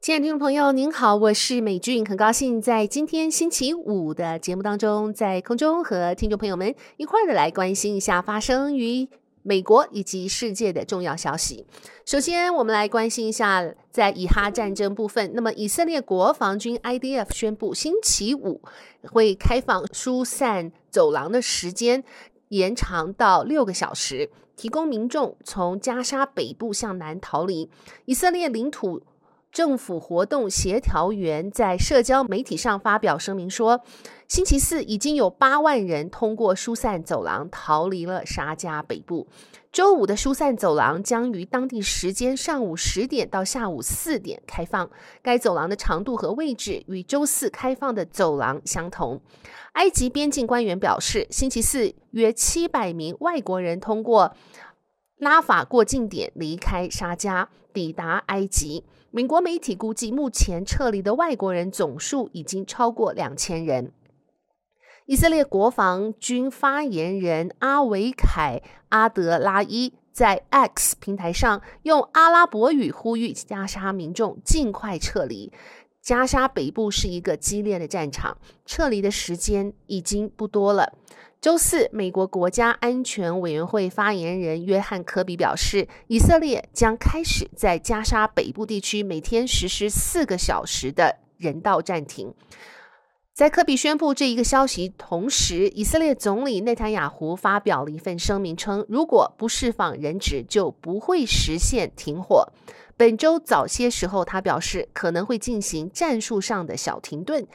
亲爱的听众朋友，您好，我是美俊，很高兴在今天星期五的节目当中，在空中和听众朋友们一块儿的来关心一下发生于美国以及世界的重要消息。首先，我们来关心一下在以哈战争部分。那么，以色列国防军 IDF 宣布，星期五会开放疏散走廊的时间延长到六个小时，提供民众从加沙北部向南逃离以色列领土。政府活动协调员在社交媒体上发表声明说，星期四已经有八万人通过疏散走廊逃离了沙加北部。周五的疏散走廊将于当地时间上午十点到下午四点开放。该走廊的长度和位置与周四开放的走廊相同。埃及边境官员表示，星期四约七百名外国人通过拉法过境点离开沙加，抵达埃及。美国媒体估计，目前撤离的外国人总数已经超过两千人。以色列国防军发言人阿维凯·阿德拉伊在 X 平台上用阿拉伯语呼吁加沙民众尽快撤离。加沙北部是一个激烈的战场，撤离的时间已经不多了。周四，美国国家安全委员会发言人约翰·科比表示，以色列将开始在加沙北部地区每天实施四个小时的人道暂停。在科比宣布这一个消息同时，以色列总理内塔尼亚胡发表了一份声明称，如果不释放人质，就不会实现停火。本周早些时候，他表示可能会进行战术上的小停顿。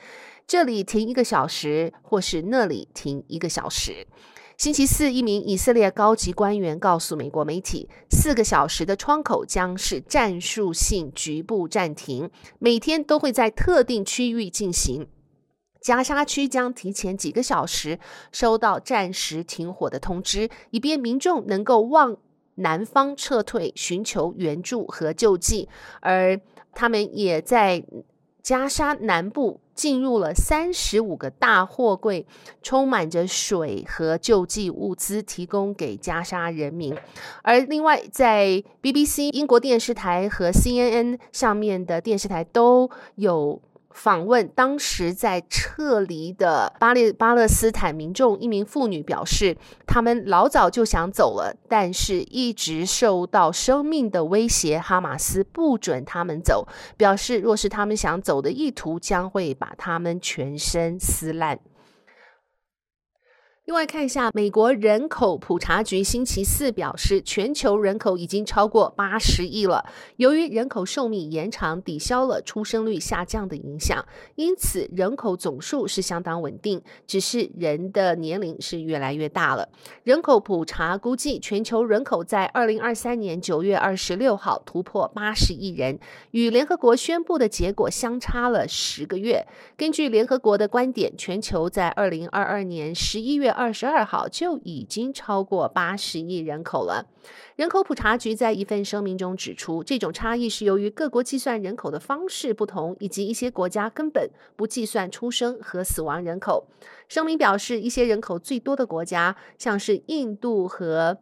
这里停一个小时，或是那里停一个小时。星期四，一名以色列高级官员告诉美国媒体，四个小时的窗口将是战术性局部暂停，每天都会在特定区域进行。加沙区将提前几个小时收到暂时停火的通知，以便民众能够往南方撤退，寻求援助和救济。而他们也在加沙南部。进入了三十五个大货柜，充满着水和救济物资，提供给加沙人民。而另外，在 BBC 英国电视台和 CNN 上面的电视台都有。访问当时在撤离的巴勒巴勒斯坦民众，一名妇女表示，他们老早就想走了，但是一直受到生命的威胁，哈马斯不准他们走，表示若是他们想走的意图，将会把他们全身撕烂。另外看一下，美国人口普查局星期四表示，全球人口已经超过八十亿了。由于人口寿命延长抵消了出生率下降的影响，因此人口总数是相当稳定，只是人的年龄是越来越大了。人口普查估计，全球人口在二零二三年九月二十六号突破八十亿人，与联合国宣布的结果相差了十个月。根据联合国的观点，全球在二零二二年十一月。二十二号就已经超过八十亿人口了。人口普查局在一份声明中指出，这种差异是由于各国计算人口的方式不同，以及一些国家根本不计算出生和死亡人口。声明表示，一些人口最多的国家，像是印度和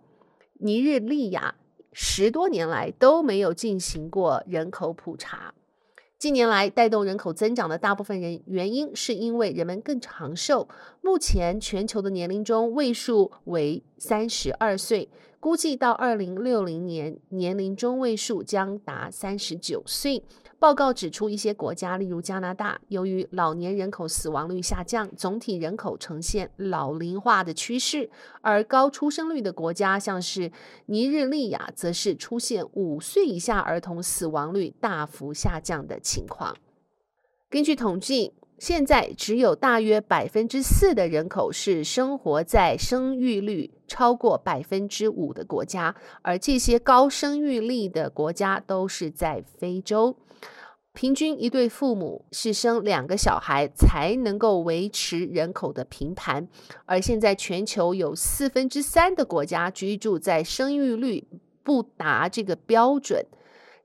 尼日利亚，十多年来都没有进行过人口普查。近年来，带动人口增长的大部分人原因是因为人们更长寿。目前，全球的年龄中位数为三十二岁。估计到二零六零年，年龄中位数将达三十九岁。报告指出，一些国家，例如加拿大，由于老年人口死亡率下降，总体人口呈现老龄化的趋势；而高出生率的国家，像是尼日利亚，则是出现五岁以下儿童死亡率大幅下降的情况。根据统计，现在只有大约百分之四的人口是生活在生育率超过百分之五的国家，而这些高生育力的国家都是在非洲。平均一对父母是生两个小孩才能够维持人口的平盘，而现在全球有四分之三的国家居住在生育率不达这个标准。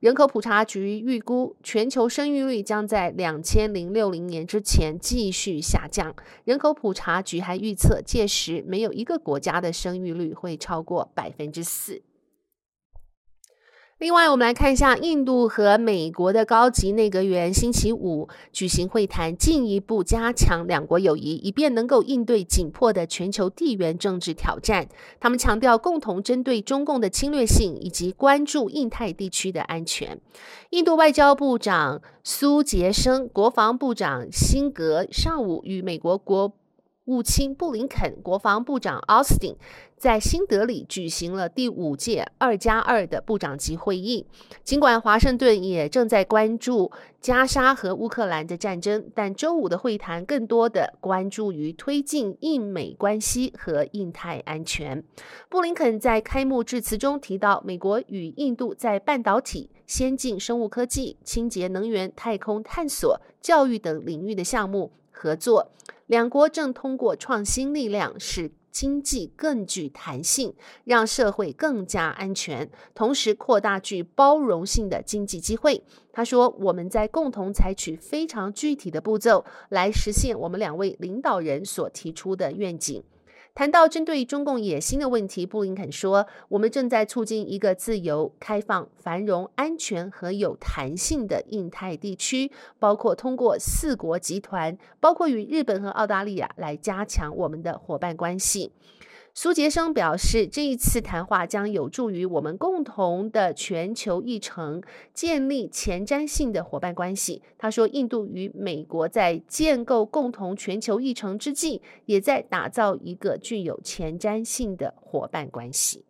人口普查局预估，全球生育率将在两千零六零年之前继续下降。人口普查局还预测，届时没有一个国家的生育率会超过百分之四。另外，我们来看一下印度和美国的高级内阁员星期五举行会谈，进一步加强两国友谊，以便能够应对紧迫的全球地缘政治挑战。他们强调共同针对中共的侵略性，以及关注印太地区的安全。印度外交部长苏杰生、国防部长辛格上午与美国国务卿布林肯、国防部长奥斯汀在新德里举行了第五届二加二的部长级会议。尽管华盛顿也正在关注加沙和乌克兰的战争，但周五的会谈更多的关注于推进印美关系和印太安全。布林肯在开幕致辞中提到，美国与印度在半导体、先进生物科技、清洁能源、太空探索、教育等领域的项目合作。两国正通过创新力量使经济更具弹性，让社会更加安全，同时扩大具包容性的经济机会。他说：“我们在共同采取非常具体的步骤，来实现我们两位领导人所提出的愿景。”谈到针对中共野心的问题，布林肯说：“我们正在促进一个自由、开放、繁荣、安全和有弹性的印太地区，包括通过四国集团，包括与日本和澳大利亚来加强我们的伙伴关系。”苏杰生表示，这一次谈话将有助于我们共同的全球议程建立前瞻性的伙伴关系。他说，印度与美国在建构共同全球议程之际，也在打造一个具有前瞻性的伙伴关系。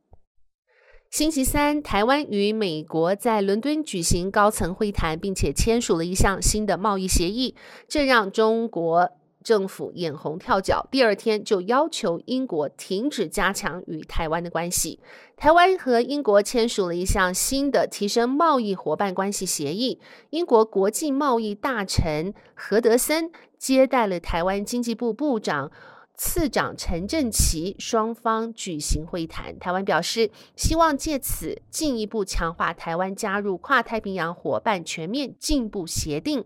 星期三，台湾与美国在伦敦举行高层会谈，并且签署了一项新的贸易协议，这让中国。政府眼红跳脚，第二天就要求英国停止加强与台湾的关系。台湾和英国签署了一项新的提升贸易伙伴关系协议。英国国际贸易大臣何德森接待了台湾经济部部长、次长陈振齐，双方举行会谈。台湾表示希望借此进一步强化台湾加入跨太平洋伙伴全面进步协定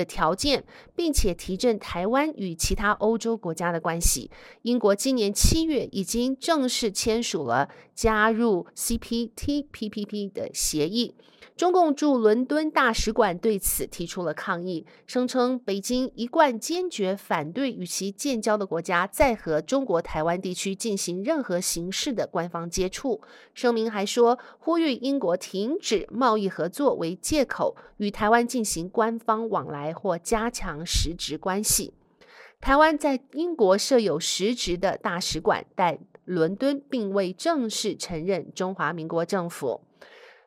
的条件，并且提振台湾与其他欧洲国家的关系。英国今年七月已经正式签署了加入 CPTPP 的协议。中共驻伦敦大使馆对此提出了抗议，声称北京一贯坚决反对与其建交的国家再和中国台湾地区进行任何形式的官方接触。声明还说，呼吁英国停止贸易合作为借口与台湾进行官方往来或加强实质关系。台湾在英国设有实质的大使馆，但伦敦并未正式承认中华民国政府。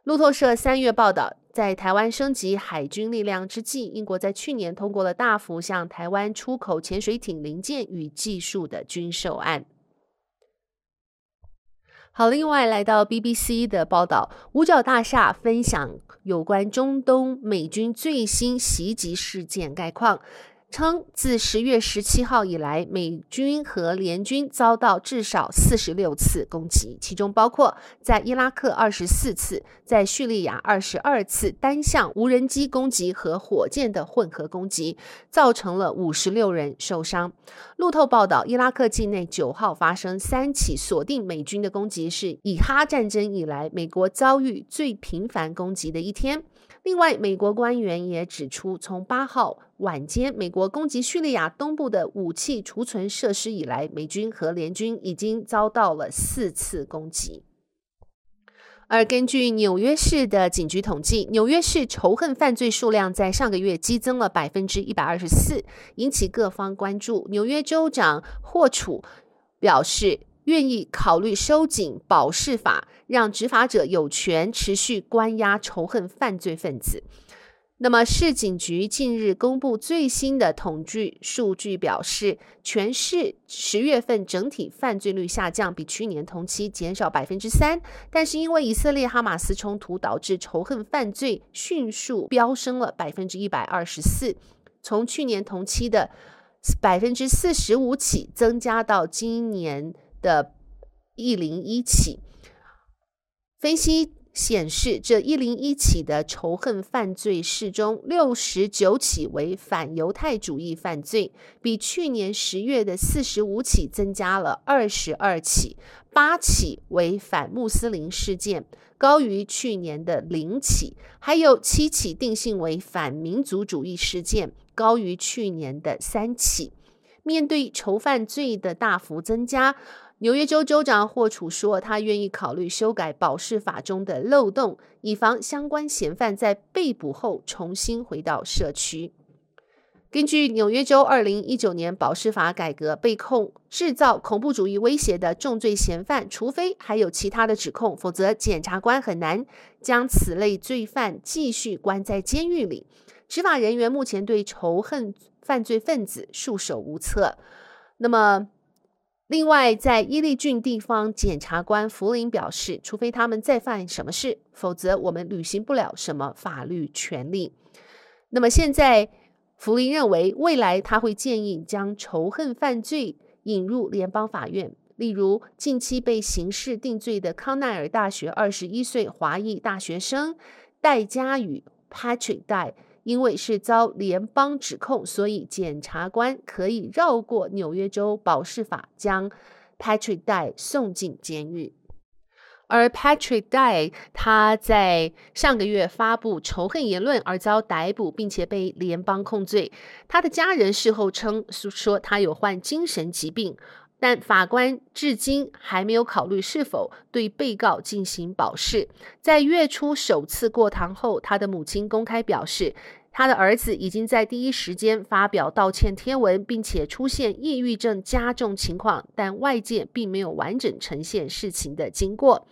路透社三月报道，在台湾升级海军力量之际，英国在去年通过了大幅向台湾出口潜水艇零件与技术的军售案。好，另外来到 BBC 的报道，五角大厦分享有关中东美军最新袭击事件概况。称自十月十七号以来，美军和联军遭到至少四十六次攻击，其中包括在伊拉克二十四次，在叙利亚二十二次单向无人机攻击和火箭的混合攻击，造成了五十六人受伤。路透报道，伊拉克境内九号发生三起锁定美军的攻击，是以哈战争以来美国遭遇最频繁攻击的一天。另外，美国官员也指出，从八号晚间美国攻击叙利亚东部的武器储存设施以来，美军和联军已经遭到了四次攻击。而根据纽约市的警局统计，纽约市仇恨犯罪数量在上个月激增了百分之一百二十四，引起各方关注。纽约州长霍楚表示，愿意考虑收紧保释法，让执法者有权持续关押仇恨犯罪分子。那么，市警局近日公布最新的统计数据，表示全市十月份整体犯罪率下降，比去年同期减少百分之三。但是，因为以色列哈马斯冲突，导致仇恨犯罪迅速飙升了百分之一百二十四，从去年同期的百分之四十五起，增加到今年的一零一起，分析显示，这一零一起的仇恨犯罪事中，六十九起为反犹太主义犯罪，比去年十月的四十五起增加了二十二起；八起为反穆斯林事件，高于去年的零起；还有七起定性为反民族主义事件，高于去年的三起。面对囚犯罪的大幅增加，纽约州州长霍楚说，他愿意考虑修改保释法中的漏洞，以防相关嫌犯在被捕后重新回到社区。根据纽约州二零一九年保释法改革，被控制造恐怖主义威胁的重罪嫌犯，除非还有其他的指控，否则检察官很难将此类罪犯继续关在监狱里。执法人员目前对仇恨犯罪分子束手无策。那么，另外，在伊利郡地方检察官弗林表示，除非他们再犯什么事，否则我们履行不了什么法律权利。那么现在，弗林认为，未来他会建议将仇恨犯罪引入联邦法院，例如近期被刑事定罪的康奈尔大学二十一岁华裔大学生戴佳宇 Patrick Dye。因为是遭联邦指控，所以检察官可以绕过纽约州保释法，将 Patrick Dye 送进监狱。而 Patrick Dye 他在上个月发布仇恨言论而遭逮捕，并且被联邦控罪。他的家人事后称说他有患精神疾病。但法官至今还没有考虑是否对被告进行保释。在月初首次过堂后，他的母亲公开表示，他的儿子已经在第一时间发表道歉贴文，并且出现抑郁症加重情况，但外界并没有完整呈现事情的经过。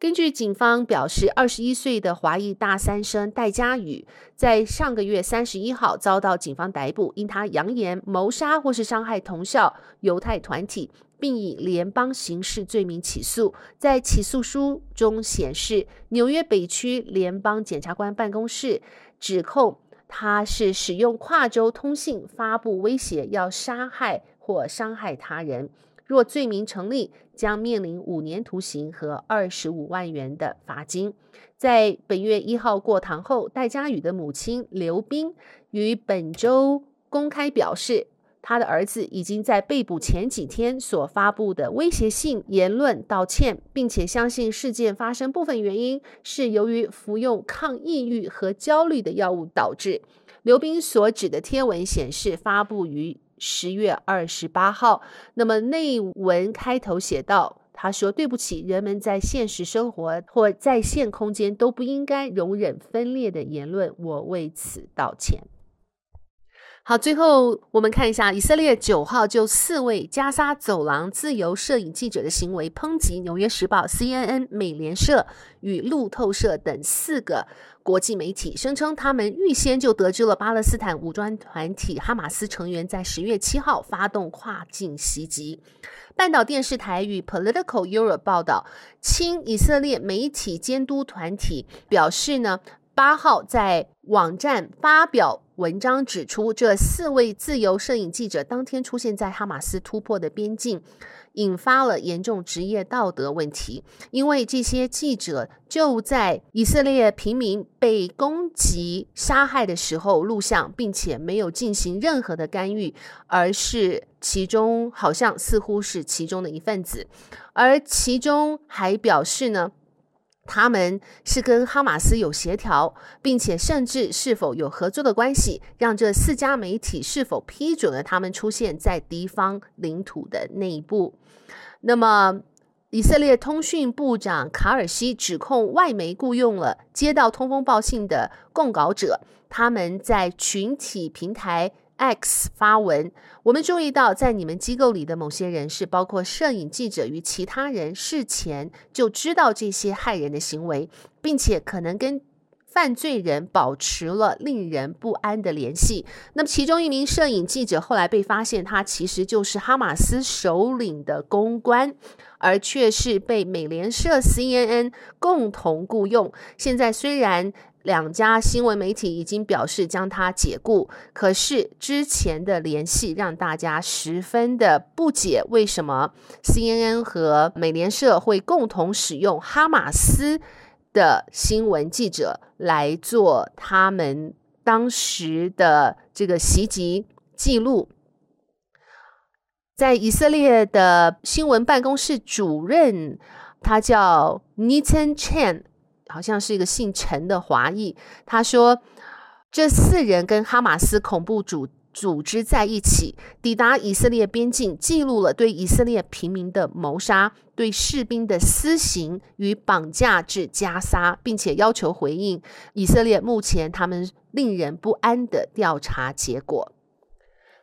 根据警方表示，二十一岁的华裔大三生戴佳宇在上个月三十一号遭到警方逮捕，因他扬言谋杀或是伤害同校犹太团体，并以联邦刑事罪名起诉。在起诉书中显示，纽约北区联邦检察官办公室指控他是使用跨州通信发布威胁，要杀害或伤害他人。若罪名成立，将面临五年徒刑和二十五万元的罚金。在本月一号过堂后，戴佳宇的母亲刘冰于本周公开表示，他的儿子已经在被捕前几天所发布的威胁性言论道歉，并且相信事件发生部分原因是由于服用抗抑郁和焦虑的药物导致。刘冰所指的贴文显示，发布于。十月二十八号，那么内文开头写道：“他说对不起，人们在现实生活或在线空间都不应该容忍分裂的言论，我为此道歉。”好，最后我们看一下，以色列九号就四位加沙走廊自由摄影记者的行为抨击《纽约时报》、CNN、美联社与路透社等四个国际媒体，声称他们预先就得知了巴勒斯坦武装团体哈马斯成员在十月七号发动跨境袭击。半岛电视台与 Political Europe 报道，亲以色列媒体监督团体表示呢，八号在网站发表。文章指出，这四位自由摄影记者当天出现在哈马斯突破的边境，引发了严重职业道德问题。因为这些记者就在以色列平民被攻击杀害的时候录像，并且没有进行任何的干预，而是其中好像似乎是其中的一份子，而其中还表示呢。他们是跟哈马斯有协调，并且甚至是否有合作的关系，让这四家媒体是否批准了他们出现在敌方领土的内部。那么，以色列通讯部长卡尔西指控外媒雇佣了接到通风报信的供稿者，他们在群体平台。X 发文，我们注意到，在你们机构里的某些人士，包括摄影记者与其他人，事前就知道这些害人的行为，并且可能跟犯罪人保持了令人不安的联系。那么，其中一名摄影记者后来被发现，他其实就是哈马斯首领的公关，而却是被美联社 CNN 共同雇佣。现在虽然。两家新闻媒体已经表示将他解雇，可是之前的联系让大家十分的不解，为什么 CNN 和美联社会共同使用哈马斯的新闻记者来做他们当时的这个袭击记录。在以色列的新闻办公室主任，他叫 Nitin Chen，好像是一个姓陈的华裔。他说，这四人跟哈马斯恐怖组组织在一起，抵达以色列边境，记录了对以色列平民的谋杀、对士兵的私刑与绑架至加沙，并且要求回应以色列目前他们令人不安的调查结果。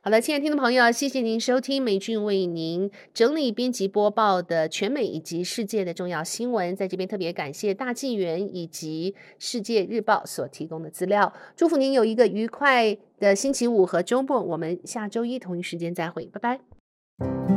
好的，亲爱的听众朋友，谢谢您收听美俊为您整理编辑播报的全美以及世界的重要新闻。在这边特别感谢大纪元以及世界日报所提供的资料。祝福您有一个愉快的星期五和周末。我们下周一同一时间再会，拜拜。